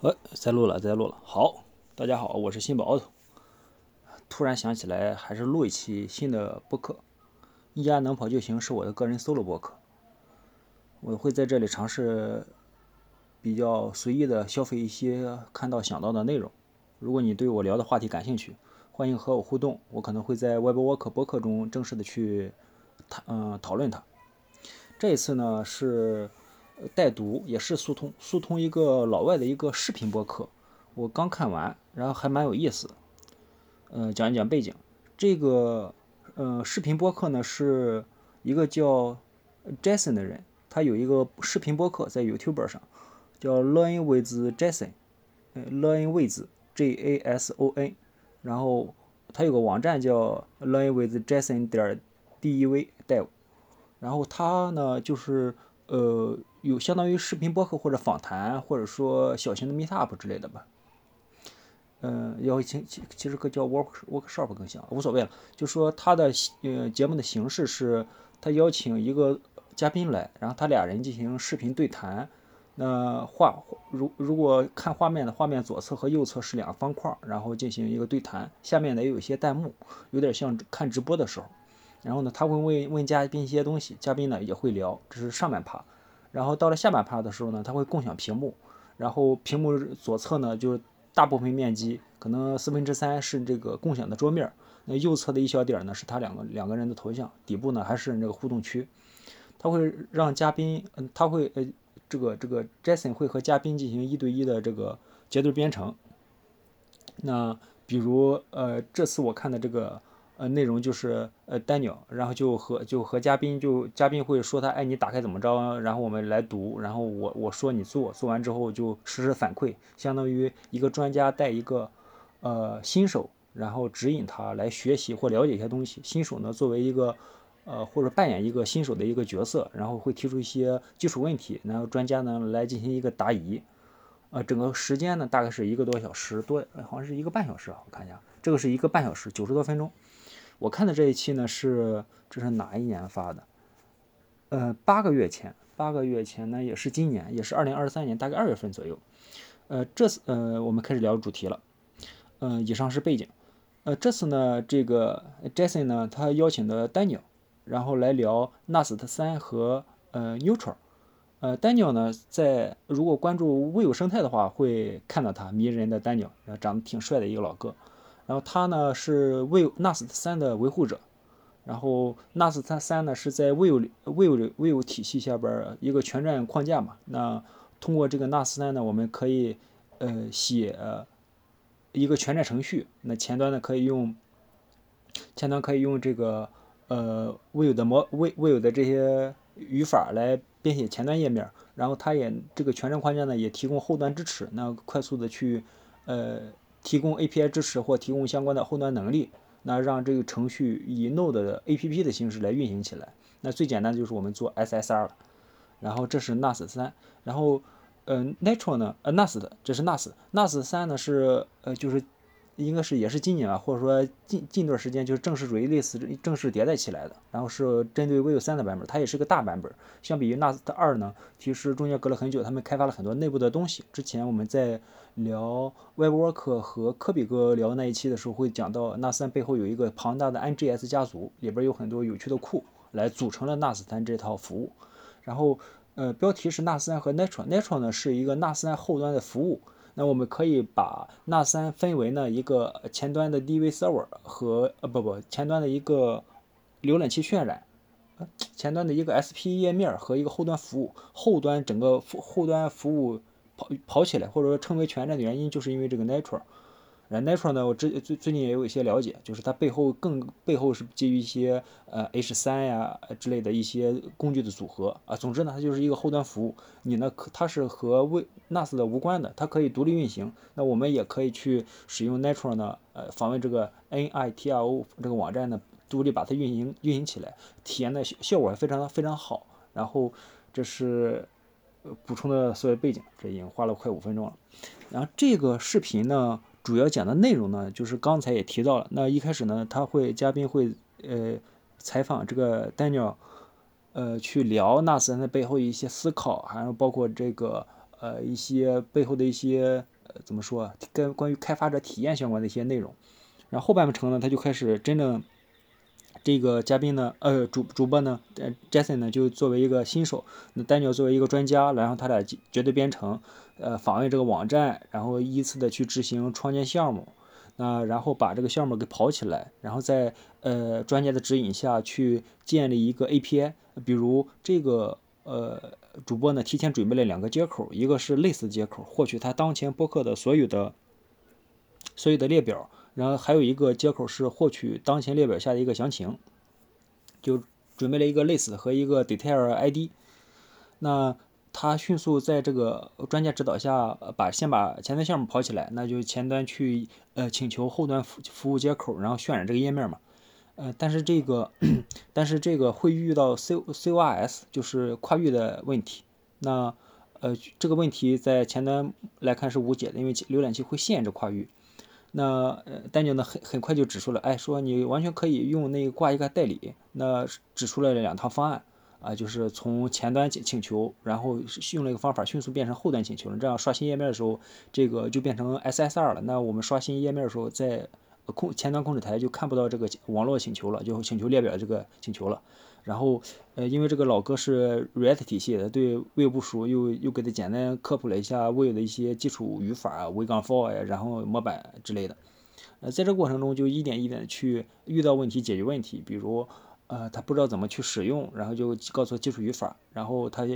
呃，在录了，在录了。好，大家好，我是新宝。突然想起来，还是录一期新的播客。一家能跑就行，是我的个人 solo 播客。我会在这里尝试比较随意的消费一些看到想到的内容。如果你对我聊的话题感兴趣，欢迎和我互动。我可能会在 Webwork 播客中正式的去谈，嗯，讨论它。这一次呢是。带读也是速通，速通一个老外的一个视频播客，我刚看完，然后还蛮有意思。嗯，讲一讲背景，这个呃视频播客呢是一个叫 Jason 的人，他有一个视频播客在 YouTube 上，叫 Learn with Jason，Learn with J A S O N，然后他有个网站叫 Learn with Jason 点 D E V Dev，然后他呢就是呃。有相当于视频播客或者访谈，或者说小型的 meet up 之类的吧。嗯，邀请其其实可叫 work workshop 更像，无所谓了。就说他的呃节目的形式是，他邀请一个嘉宾来，然后他俩人进行视频对谈。那画如如果看画面的画面左侧和右侧是两个方块，然后进行一个对谈，下面呢也有一些弹幕，有点像看直播的时候。然后呢，他会问问嘉宾一些东西，嘉宾呢也会聊，这是上半趴。然后到了下半趴的时候呢，它会共享屏幕，然后屏幕左侧呢就是大部分面积，可能四分之三是这个共享的桌面，那右侧的一小点呢是他两个两个人的头像，底部呢还是那个互动区，他会让嘉宾，嗯，他会呃这个这个 Jason 会和嘉宾进行一对一的这个节奏编程，那比如呃这次我看的这个。呃，内容就是呃，Daniel，然后就和就和嘉宾就嘉宾会说他，哎，你打开怎么着？然后我们来读，然后我我说你做，做完之后就实时反馈，相当于一个专家带一个呃新手，然后指引他来学习或了解一些东西。新手呢，作为一个呃或者扮演一个新手的一个角色，然后会提出一些基础问题，然后专家呢来进行一个答疑。呃，整个时间呢大概是一个多小时多，好像是一个半小时啊，我看一下，这个是一个半小时，九十多分钟。我看的这一期呢是这是哪一年发的？呃，八个月前，八个月前呢也是今年，也是二零二三年大概二月份左右。呃，这次呃我们开始聊主题了。嗯，以上是背景。呃，这次呢这个 Jason 呢他邀请的 Daniel，然后来聊 Nast 三和呃 Neutral。呃，Daniel 呢在如果关注微友生态的话会看到他迷人的 Daniel，长得挺帅的一个老哥。然后他呢是 Vue Nast 三的维护者，然后 Nast 三三呢是在 Vue Vue Vue 体系下边一个全站框架嘛。那通过这个 Nast 三呢，我们可以呃写一个全站程序。那前端呢可以用前端可以用这个呃 Vue 的模 Vue Vue 的这些语法来编写前端页面。然后它也这个全站框架呢也提供后端支持，那快速的去呃。提供 API 支持或提供相关的后端能力，那让这个程序以 Node 的 APP 的形式来运行起来。那最简单的就是我们做 SSR 了。然后这是 NAS 三，然后嗯，Natural 呢？呃，NAS 的，这是 NAS，NAS 三呢是呃就是。应该是也是今年吧，或者说近近段时间就是正式 release 正式迭代起来的，然后是针对 Vue 三的版本，它也是个大版本。相比于 NAS 二呢，其实中间隔了很久，他们开发了很多内部的东西。之前我们在聊 Webwork 和科比哥聊那一期的时候，会讲到 NAS 三背后有一个庞大的 NGS 家族，里边有很多有趣的库来组成了 NAS 三这套服务。然后呃，标题是 NAS 三和 Natural，Natural 呢是一个 NAS 三后端的服务。那我们可以把 NAS 三分为呢一个前端的 DV server 和呃不不前端的一个浏览器渲染，前端的一个 SP 页面和一个后端服务，后端整个后端服务跑跑起来或者说称为全站的原因，就是因为这个 nature 然后。Natural 呢，我最最最近也有一些了解，就是它背后更背后是基于一些呃 H 三呀之类的一些工具的组合啊。总之呢，它就是一个后端服务。你呢，可它是和为 NAS 的无关的，它可以独立运行。那我们也可以去使用 Natural 呢，呃，访问这个 Nitro 这个网站呢，独立把它运行运行起来，体验的效果非常非常好。然后这是补充的所有背景，这已经花了快五分钟了。然后这个视频呢。主要讲的内容呢，就是刚才也提到了。那一开始呢，他会嘉宾会呃采访这个 Daniel，呃去聊纳斯的背后一些思考，还有包括这个呃一些背后的一些呃怎么说，跟关于开发者体验相关的一些内容。然后后半程呢，他就开始真正。这个嘉宾呢，呃，主主播呢，呃，Jason 呢，就作为一个新手，那 Daniel 作为一个专家，然后他俩绝对编程，呃，访问这个网站，然后依次的去执行创建项目，那然后把这个项目给跑起来，然后在呃专家的指引下去建立一个 API，比如这个呃主播呢提前准备了两个接口，一个是类似接口，获取他当前播客的所有的所有的列表。然后还有一个接口是获取当前列表下的一个详情，就准备了一个 list 和一个 detail ID。那他迅速在这个专家指导下，把先把前端项目跑起来，那就前端去呃请求后端服服务接口，然后渲染这个页面嘛。呃，但是这个 但是这个会遇到 C CORS 就是跨域的问题。那呃这个问题在前端来看是无解的，因为浏览器会限制跨域。那呃，丹尼呢很很快就指出了，哎，说你完全可以用那个挂一个代理，那指出了两套方案啊，就是从前端请请求，然后用了一个方法迅速变成后端请求了，这样刷新页面的时候，这个就变成 SSR 了。那我们刷新页面的时候，在控前端控制台就看不到这个网络请求了，就请求列表这个请求了。然后，呃，因为这个老哥是 React 体系的，对 Vue 不熟，又又给他简单科普了一下 Vue 的一些基础语法啊，维杠 for 呀，然后模板之类的。呃，在这过程中就一点一点去遇到问题解决问题，比如，呃，他不知道怎么去使用，然后就告诉基础语法，然后他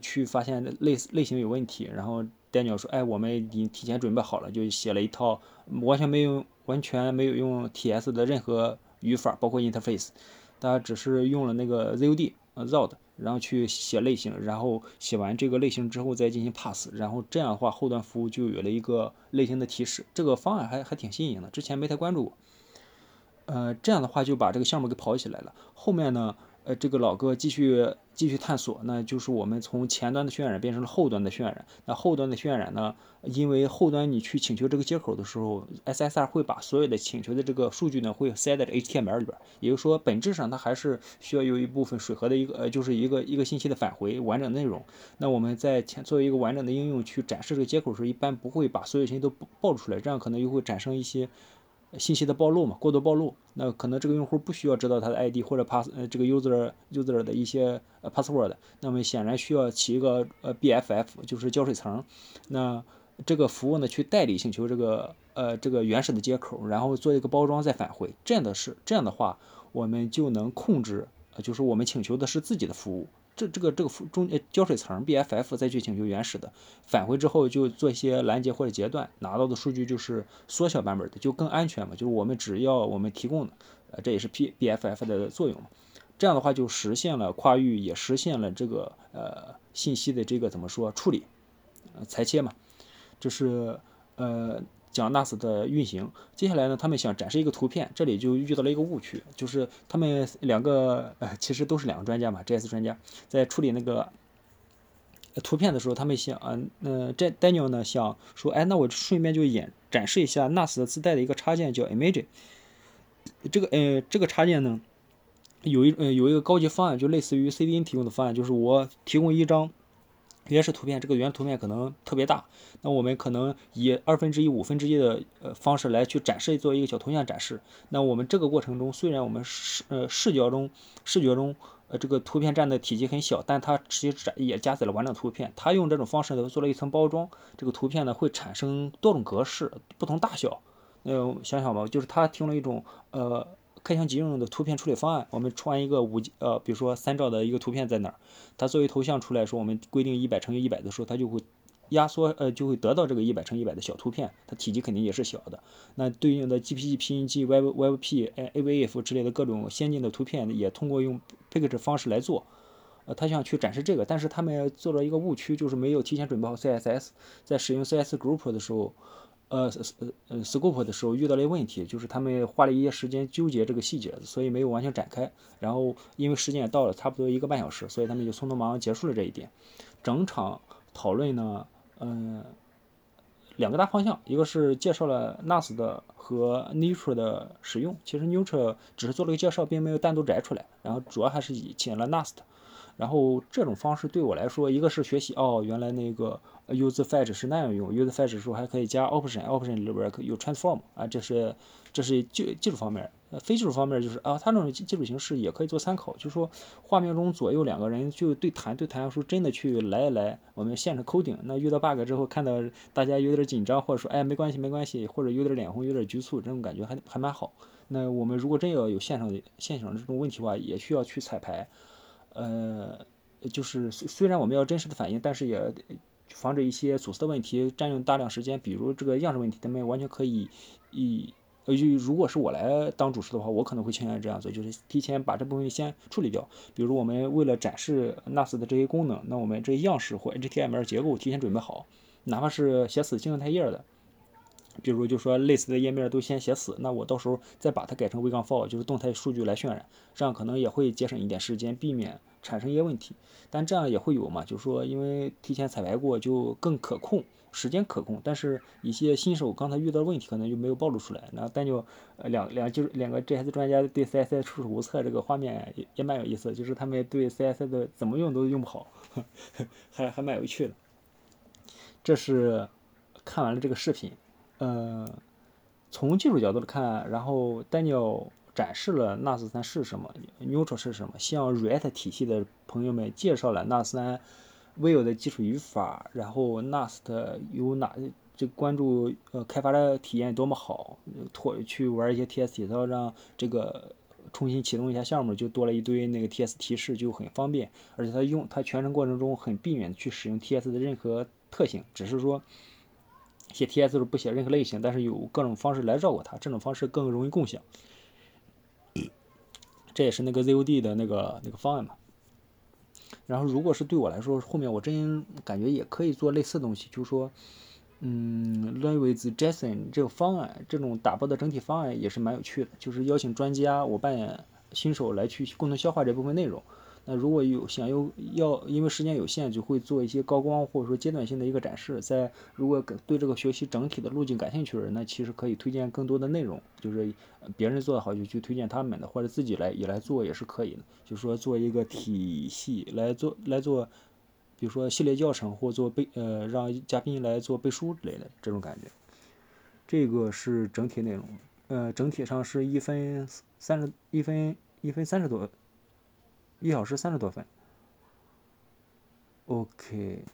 去发现类类型有问题，然后 Daniel 说，哎，我们已经提前准备好了，就写了一套完全没有完全没有用 TS 的任何语法，包括 interface。大家只是用了那个 ZOD 呃 ZOD，然后去写类型，然后写完这个类型之后再进行 pass，然后这样的话后端服务就有了一个类型的提示。这个方案还还挺新颖的，之前没太关注过。呃，这样的话就把这个项目给跑起来了。后面呢？呃，这个老哥继续继续探索，那就是我们从前端的渲染变成了后端的渲染。那后端的渲染呢？因为后端你去请求这个接口的时候，SSR 会把所有的请求的这个数据呢，会塞在 HTML 里边。也就是说，本质上它还是需要有一部分水合的一个呃，就是一个一个信息的返回完整内容。那我们在前作为一个完整的应用去展示这个接口时，一般不会把所有信息都暴露出来，这样可能又会产生一些。信息的暴露嘛，过度暴露，那可能这个用户不需要知道他的 ID 或者 pass 呃这个 user user 的一些呃 password，那么显然需要起一个呃 BFF，就是胶水层，那这个服务呢去代理请求这个呃这个原始的接口，然后做一个包装再返回，这样的是这样的话，我们就能控制，就是我们请求的是自己的服务。这这个这个中呃胶水层 BFF 再去请求原始的返回之后，就做一些拦截或者截断，拿到的数据就是缩小版本的，就更安全嘛。就是我们只要我们提供的，呃，这也是 P BFF 的作用嘛。这样的话就实现了跨域，也实现了这个呃信息的这个怎么说处理，呃裁切嘛。就是呃。讲 NAS 的运行，接下来呢，他们想展示一个图片，这里就遇到了一个误区，就是他们两个呃，其实都是两个专家嘛，JS 专家在处理那个图片的时候，他们想，嗯，呃，这 Daniel 呢想说，哎，那我顺便就演展示一下 NAS 自带的一个插件叫 Image，这个呃，这个插件呢，有一呃有一个高级方案，就类似于 CDN 提供的方案，就是我提供一张。原始图片，这个原图片可能特别大，那我们可能以二分之一、五分之一的呃方式来去展示，做一个小图像展示。那我们这个过程中，虽然我们视呃视角中视觉中呃这个图片占的体积很小，但它实际展也加载了完整图片。它用这种方式呢做了一层包装，这个图片呢会产生多种格式、不同大小。呃，想想吧，就是它提供了一种呃。开箱即用的图片处理方案，我们传一个五呃，比如说三兆的一个图片在哪儿，它作为头像出来说，我们规定一百乘以一百的时候，它就会压缩呃，就会得到这个一百乘一百的小图片，它体积肯定也是小的。那对应的 GPG、PNG、Web WebP、AVF 之类的各种先进的图片，也通过用 Picture 方式来做。呃，他想去展示这个，但是他们做了一个误区，就是没有提前准备好 CSS，在使用 CS Group 的时候。呃呃呃，scope 的时候遇到了一个问题，就是他们花了一些时间纠结这个细节，所以没有完全展开。然后因为时间也到了，差不多一个半小时，所以他们就匆匆忙忙结束了这一点。整场讨论呢，嗯，两个大方向，一个是介绍了 NAS 的和 Neutral 的使用，其实 Neutral 只是做了个介绍，并没有单独摘出来。然后主要还是以请了 NAS，然后这种方式对我来说，一个是学习哦，原来那个 use fetch 是那样用，use fetch 时候还可以加 option，option 里边有 transform 啊，这是这是技技术方面。呃，非技术方面就是啊，它这种基础形式也可以做参考，就是说画面中左右两个人就对谈对谈，说真的去来一来，我们现场 coding。那遇到 bug 之后，看到大家有点紧张，或者说哎没关系没关系，或者有点脸红有点局促，这种感觉还还蛮好。那我们如果真要有现场的现场这种问题的话，也需要去彩排。呃，就是虽虽然我们要真实的反应，但是也防止一些阻塞的问题占用大量时间，比如这个样式问题，咱们完全可以以。呃，就如果是我来当主持的话，我可能会倾向于这样做，就是提前把这部分先处理掉。比如我们为了展示 NAS 的这些功能，那我们这些样式或 HTML 结构提前准备好，哪怕是写死静态页的，比如就说类似的页面都先写死，那我到时候再把它改成 v 杠 for，就是动态数据来渲染，这样可能也会节省一点时间，避免产生一些问题。但这样也会有嘛，就是说因为提前彩排过，就更可控。时间可控，但是一些新手刚才遇到的问题可能就没有暴露出来。那但就呃两两就是两个 GS 专家对 CSS 束手无策，这个画面也也蛮有意思，就是他们对 CSS 的怎么用都用不好，还还蛮有趣的。这是看完了这个视频，呃，从技术角度来看，然后 Daniel 展示了 NAS 三是什么，Neutral 是什么，向 React 体系的朋友们介绍了 NAS 三。Vue 的基础语法，然后 Nast 有哪这关注呃开发的体验多么好，拖去玩一些 TS 体操，让这个重新启动一下项目，就多了一堆那个 TS 提示，就很方便。而且它用它全程过程中很避免去使用 TS 的任何特性，只是说写 TS 时不写任何类型，但是有各种方式来绕过它，这种方式更容易共享。这也是那个 ZOD 的那个那个方案嘛。然后，如果是对我来说，后面我真感觉也可以做类似的东西，就是说，嗯，Learn with Jason 这个方案，这种打包的整体方案也是蛮有趣的，就是邀请专家，我扮演新手来去共同消化这部分内容。那如果有想要要，因为时间有限，就会做一些高光或者说阶段性的一个展示。在如果对这个学习整体的路径感兴趣的人，那其实可以推荐更多的内容，就是别人做的好就去推荐他们的，或者自己来也来做也是可以的。就是说做一个体系来做来做，比如说系列教程或做背呃让嘉宾来做背书之类的这种感觉。这个是整体内容，呃，整体上是一分三十一分一分三十多。一小时三十多分，OK，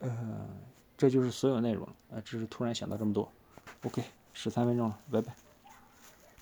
呃，这就是所有内容了。呃，只是突然想到这么多，OK，十三分钟了，拜拜。